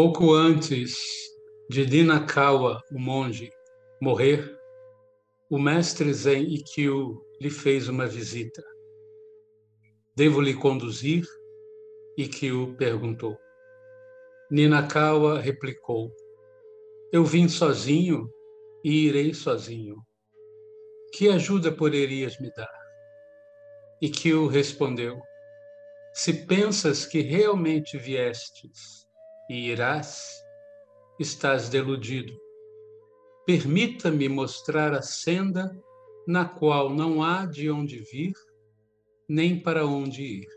Pouco antes de Dinakawa, o monge, morrer, o mestre Zen Ikkyu lhe fez uma visita. Devo lhe conduzir? Ikkyu perguntou. Ninakawa replicou: Eu vim sozinho e irei sozinho. Que ajuda poderias me dar? Ikkyu respondeu: Se pensas que realmente viestes e irás, estás deludido. Permita-me mostrar a senda na qual não há de onde vir, nem para onde ir.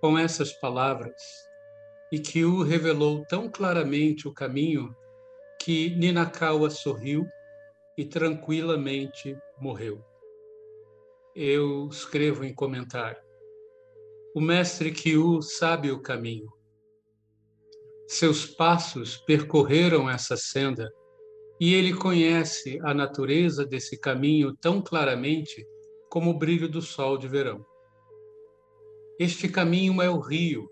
Com essas palavras, Ikkyu revelou tão claramente o caminho que Ninakawa sorriu e tranquilamente morreu. Eu escrevo em comentário. O mestre Kyu sabe o caminho. Seus passos percorreram essa senda e ele conhece a natureza desse caminho tão claramente como o brilho do sol de verão. Este caminho é o rio,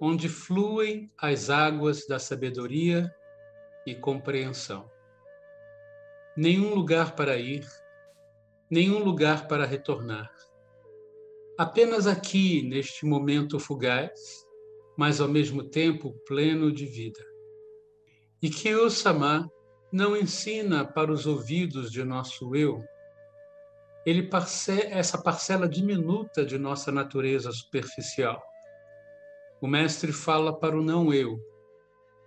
onde fluem as águas da sabedoria e compreensão. Nenhum lugar para ir, nenhum lugar para retornar. Apenas aqui, neste momento fugaz, mas ao mesmo tempo pleno de vida. E que o Sama não ensina para os ouvidos de nosso eu ele parce essa parcela diminuta de nossa natureza superficial. O mestre fala para o não eu,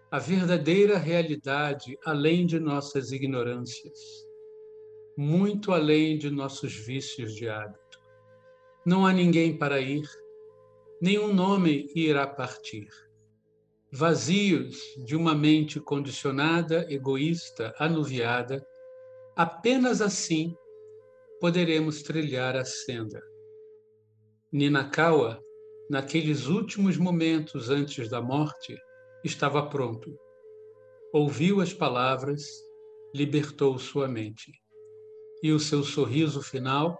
a verdadeira realidade além de nossas ignorâncias, muito além de nossos vícios de hábito. Não há ninguém para ir, nenhum nome irá partir. Vazios de uma mente condicionada, egoísta, anuviada, apenas assim poderemos trilhar a senda. Ninakawa, naqueles últimos momentos antes da morte, estava pronto. Ouviu as palavras, libertou sua mente. E o seu sorriso final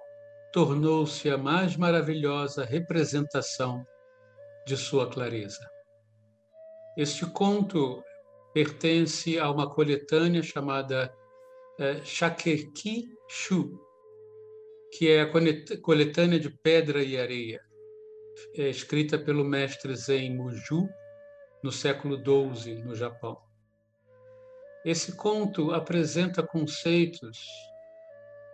tornou-se a mais maravilhosa representação de sua clareza. Este conto pertence a uma coletânea chamada eh, Shakeki Shu, que é a coletânea de Pedra e Areia, é escrita pelo mestre Zen Muju no século XII, no Japão. Esse conto apresenta conceitos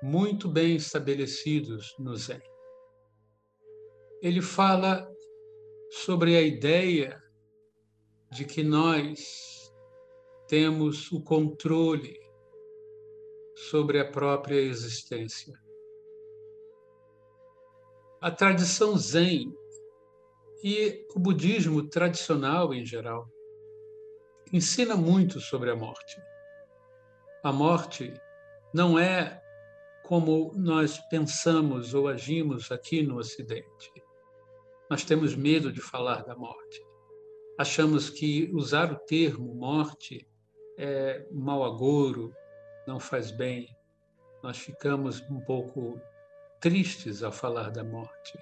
muito bem estabelecidos no Zen. Ele fala sobre a ideia de que nós temos o controle sobre a própria existência. A tradição Zen e o budismo tradicional em geral ensina muito sobre a morte. A morte não é como nós pensamos ou agimos aqui no Ocidente. Nós temos medo de falar da morte. Achamos que usar o termo morte é mau agouro, não faz bem. Nós ficamos um pouco tristes ao falar da morte.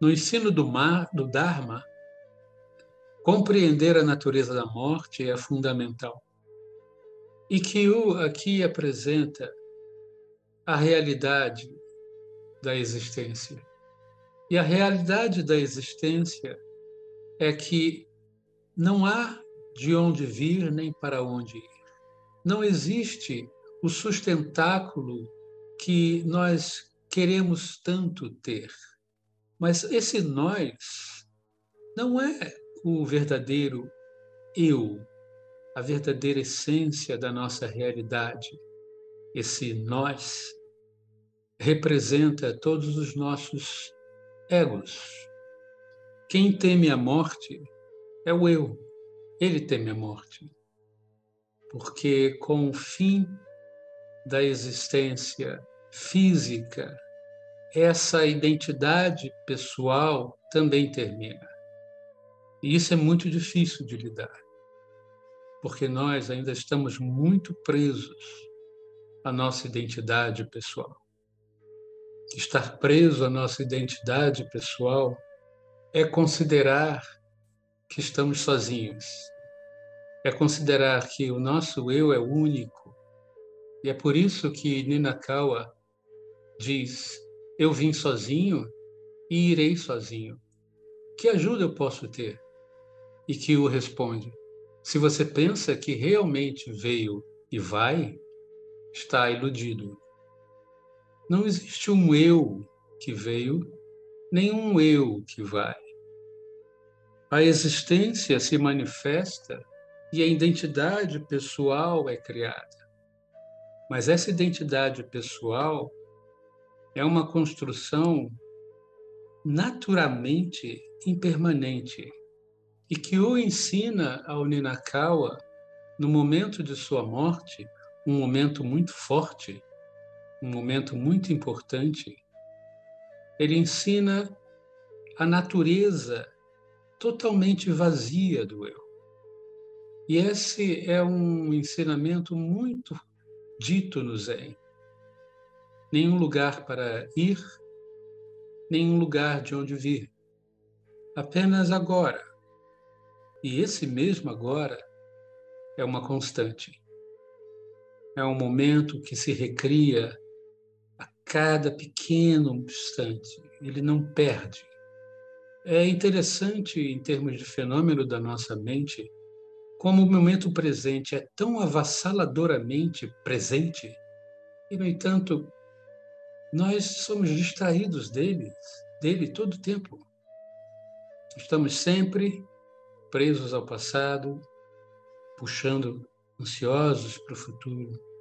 No ensino do, mar, do Dharma, compreender a natureza da morte é fundamental. E que o aqui apresenta a realidade da existência. E a realidade da existência é que não há de onde vir nem para onde ir. Não existe o sustentáculo que nós queremos tanto ter. Mas esse nós não é o verdadeiro eu, a verdadeira essência da nossa realidade. Esse nós representa todos os nossos egos. Quem teme a morte é o eu. Ele teme a morte. Porque com o fim da existência física, essa identidade pessoal também termina. E isso é muito difícil de lidar, porque nós ainda estamos muito presos à nossa identidade pessoal. Estar preso à nossa identidade pessoal é considerar que estamos sozinhos, é considerar que o nosso eu é único. E é por isso que Ninakawa diz: Eu vim sozinho e irei sozinho. Que ajuda eu posso ter? E que o responde: Se você pensa que realmente veio e vai, está iludido. Não existe um eu que veio, nem um eu que vai. A existência se manifesta e a identidade pessoal é criada. Mas essa identidade pessoal é uma construção naturalmente impermanente e que o ensina ao Ninakawa, no momento de sua morte, um momento muito forte, um momento muito importante, ele ensina a natureza totalmente vazia do eu. E esse é um ensinamento muito dito no Zen. Nenhum lugar para ir, nenhum lugar de onde vir. Apenas agora. E esse mesmo agora é uma constante. É um momento que se recria cada pequeno instante. Ele não perde. É interessante, em termos de fenômeno da nossa mente, como o momento presente é tão avassaladoramente presente, e, no entanto, nós somos distraídos dele, dele todo o tempo. Estamos sempre presos ao passado, puxando ansiosos para o futuro.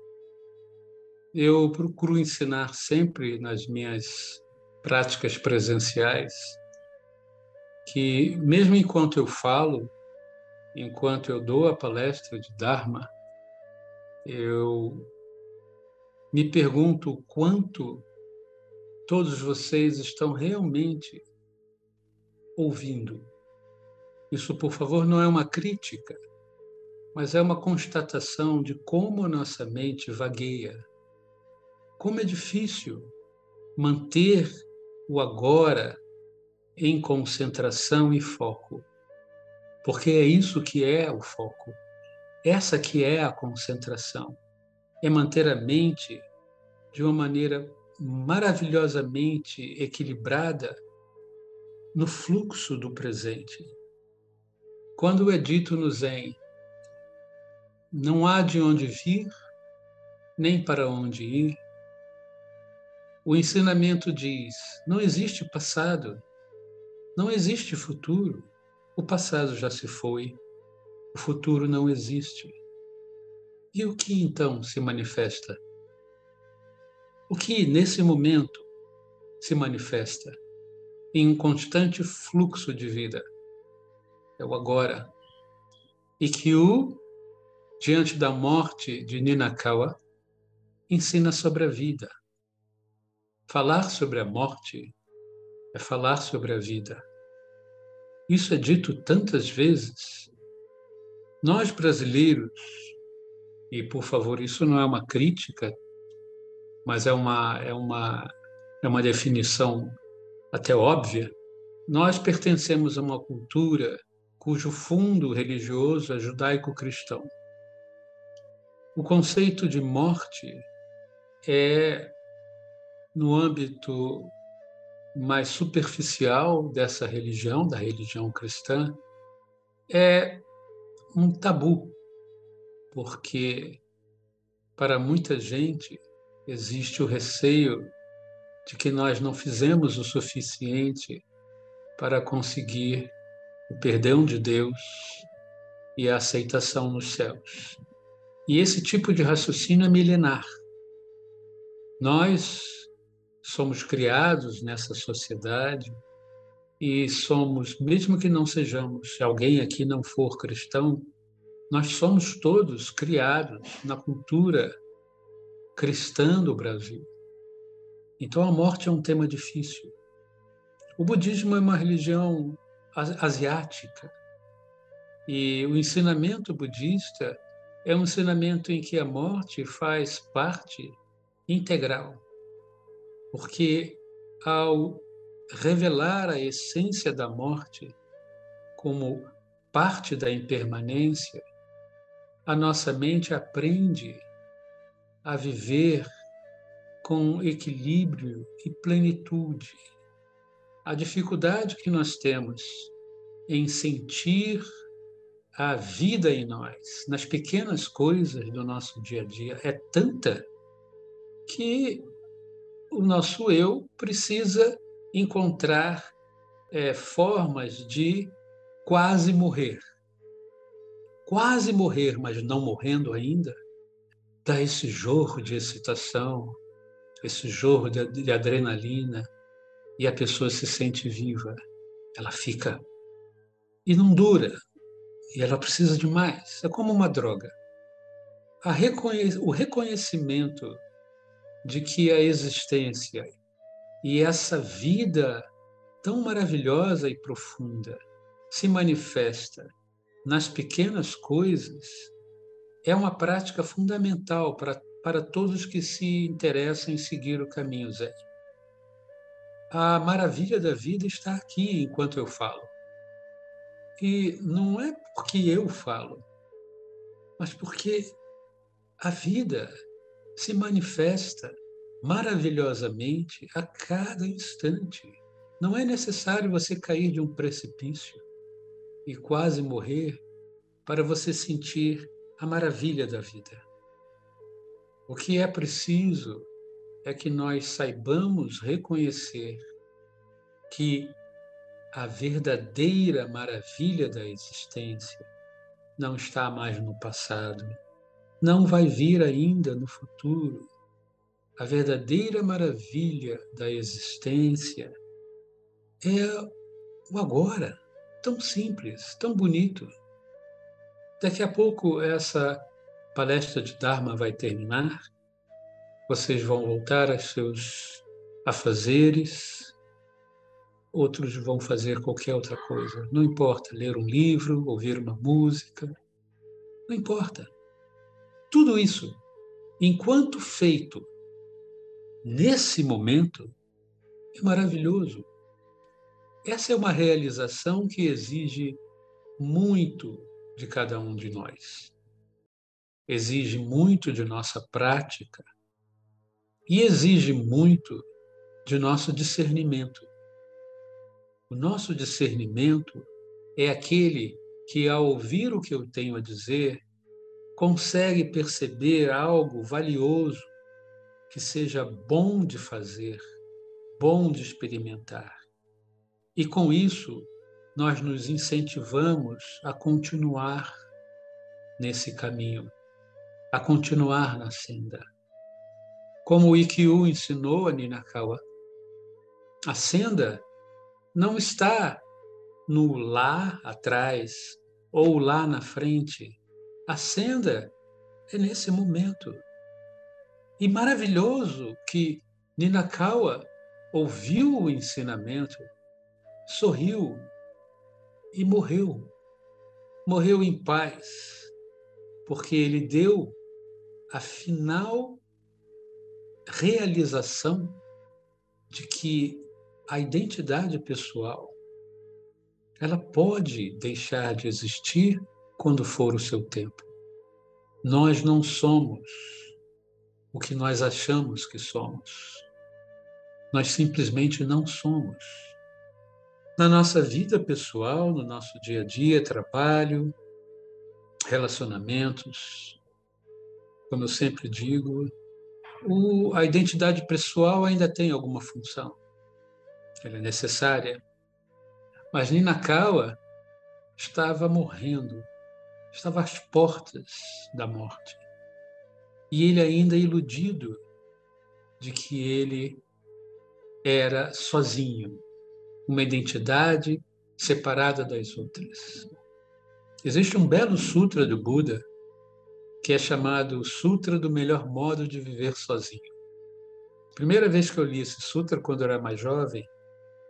Eu procuro ensinar sempre nas minhas práticas presenciais que, mesmo enquanto eu falo, enquanto eu dou a palestra de Dharma, eu me pergunto o quanto todos vocês estão realmente ouvindo. Isso, por favor, não é uma crítica, mas é uma constatação de como a nossa mente vagueia. Como é difícil manter o agora em concentração e foco porque é isso que é o foco. Essa que é a concentração. É manter a mente de uma maneira maravilhosamente equilibrada no fluxo do presente. Quando é dito no Zen, não há de onde vir, nem para onde ir, o ensinamento diz: não existe passado, não existe futuro, o passado já se foi, o futuro não existe. E o que então se manifesta? O que nesse momento se manifesta em um constante fluxo de vida? É o agora. E que o, diante da morte de Ninakawa, ensina sobre a vida. Falar sobre a morte é falar sobre a vida. Isso é dito tantas vezes. Nós brasileiros, e por favor, isso não é uma crítica, mas é uma, é uma, é uma definição até óbvia, nós pertencemos a uma cultura cujo fundo religioso é judaico-cristão. O conceito de morte é, no âmbito mais superficial dessa religião, da religião cristã, é um tabu, porque para muita gente existe o receio de que nós não fizemos o suficiente para conseguir o perdão de Deus e a aceitação nos céus. E esse tipo de raciocínio é milenar. Nós somos criados nessa sociedade e somos, mesmo que não sejamos, se alguém aqui não for cristão, nós somos todos criados na cultura cristã do Brasil. Então a morte é um tema difícil. O budismo é uma religião asiática e o ensinamento budista é um ensinamento em que a morte faz parte integral porque ao revelar a essência da morte como parte da impermanência, a nossa mente aprende a viver com equilíbrio e plenitude. A dificuldade que nós temos em sentir a vida em nós, nas pequenas coisas do nosso dia a dia, é tanta que o nosso eu precisa encontrar é, formas de quase morrer. Quase morrer, mas não morrendo ainda, dá esse jorro de excitação, esse jorro de, de adrenalina, e a pessoa se sente viva. Ela fica. E não dura. E ela precisa de mais. É como uma droga. Reconhe o reconhecimento de que a existência e essa vida tão maravilhosa e profunda se manifesta nas pequenas coisas é uma prática fundamental para, para todos que se interessam em seguir o caminho Zen. A maravilha da vida está aqui enquanto eu falo. E não é porque eu falo, mas porque a vida se manifesta maravilhosamente a cada instante. Não é necessário você cair de um precipício e quase morrer para você sentir a maravilha da vida. O que é preciso é que nós saibamos reconhecer que a verdadeira maravilha da existência não está mais no passado, não vai vir ainda no futuro. A verdadeira maravilha da existência é o agora, tão simples, tão bonito. Daqui a pouco essa palestra de Dharma vai terminar, vocês vão voltar aos seus afazeres, outros vão fazer qualquer outra coisa. Não importa, ler um livro, ouvir uma música, não importa. Tudo isso, enquanto feito nesse momento, é maravilhoso. Essa é uma realização que exige muito de cada um de nós. Exige muito de nossa prática e exige muito de nosso discernimento. O nosso discernimento é aquele que, ao ouvir o que eu tenho a dizer, consegue perceber algo valioso que seja bom de fazer, bom de experimentar. E com isso, nós nos incentivamos a continuar nesse caminho, a continuar na senda. Como o Ikkyu ensinou a Ninakawa, a senda não está no lá atrás ou lá na frente. A senda é nesse momento. E maravilhoso que Ninakawa ouviu o ensinamento, sorriu e morreu. Morreu em paz, porque ele deu a final realização de que a identidade pessoal ela pode deixar de existir quando for o seu tempo. Nós não somos o que nós achamos que somos. Nós simplesmente não somos na nossa vida pessoal, no nosso dia a dia, trabalho, relacionamentos. Como eu sempre digo, o, a identidade pessoal ainda tem alguma função. Ela é necessária. Mas Ninakawa estava morrendo, estava às portas da morte. E ele ainda iludido de que ele era sozinho, uma identidade separada das outras. Existe um belo sutra do Buda que é chamado Sutra do Melhor Modo de Viver Sozinho. Primeira vez que eu li esse sutra, quando eu era mais jovem,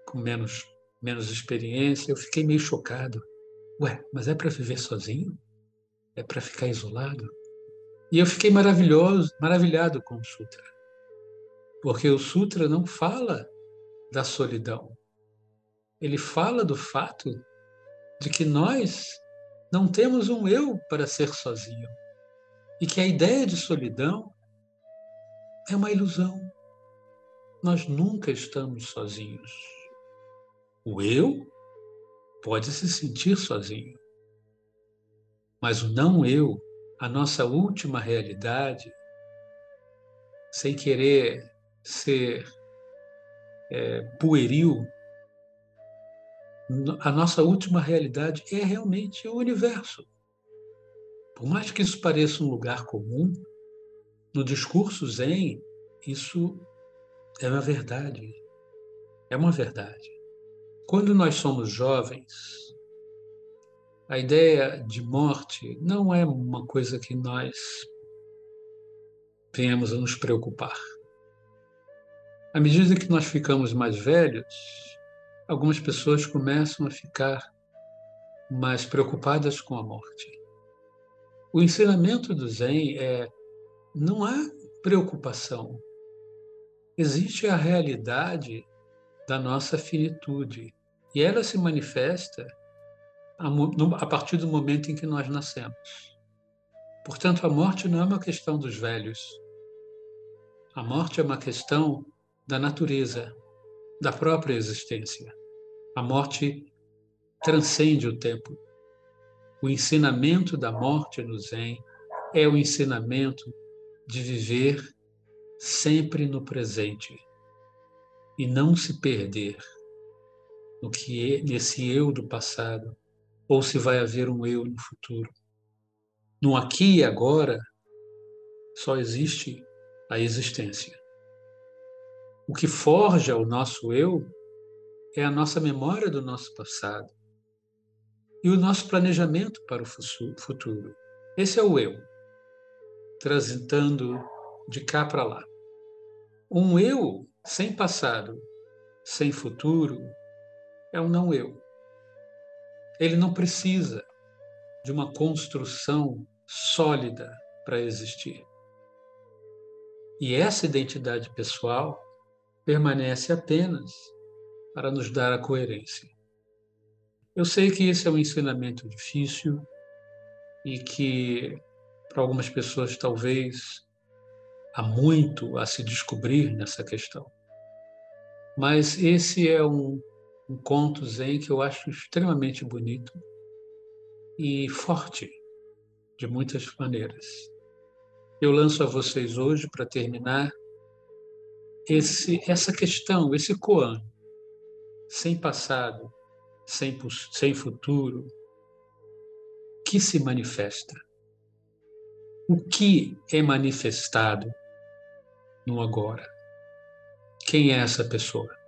com menos, menos experiência, eu fiquei meio chocado. Ué, mas é para viver sozinho? É para ficar isolado? E eu fiquei maravilhoso, maravilhado com o sutra. Porque o sutra não fala da solidão ele fala do fato de que nós não temos um eu para ser sozinho. e que a ideia de solidão é uma ilusão. Nós nunca estamos sozinhos. O eu pode se sentir sozinho, mas o não eu, a nossa última realidade, sem querer ser é, pueril, a nossa última realidade é realmente o universo. Por mais que isso pareça um lugar comum, no discurso Zen, isso é uma verdade. É uma verdade. Quando nós somos jovens, a ideia de morte não é uma coisa que nós venhamos a nos preocupar. À medida que nós ficamos mais velhos, algumas pessoas começam a ficar mais preocupadas com a morte. O ensinamento do Zen é não há preocupação. Existe a realidade da nossa finitude e ela se manifesta a partir do momento em que nós nascemos. Portanto, a morte não é uma questão dos velhos. A morte é uma questão da natureza, da própria existência. A morte transcende o tempo. O ensinamento da morte no Zen é o ensinamento de viver sempre no presente e não se perder no que é, nesse eu do passado ou se vai haver um eu no futuro. No aqui e agora só existe a existência. O que forja o nosso eu é a nossa memória do nosso passado e o nosso planejamento para o futuro. Esse é o eu, transitando de cá para lá. Um eu sem passado, sem futuro, é um não eu. Ele não precisa de uma construção sólida para existir. E essa identidade pessoal permanece apenas para nos dar a coerência. Eu sei que esse é um ensinamento difícil e que para algumas pessoas talvez há muito a se descobrir nessa questão. Mas esse é um, um conto zen que eu acho extremamente bonito e forte de muitas maneiras. Eu lanço a vocês hoje para terminar esse, essa questão, esse koan, sem passado, sem, sem futuro, que se manifesta. O que é manifestado no agora? Quem é essa pessoa?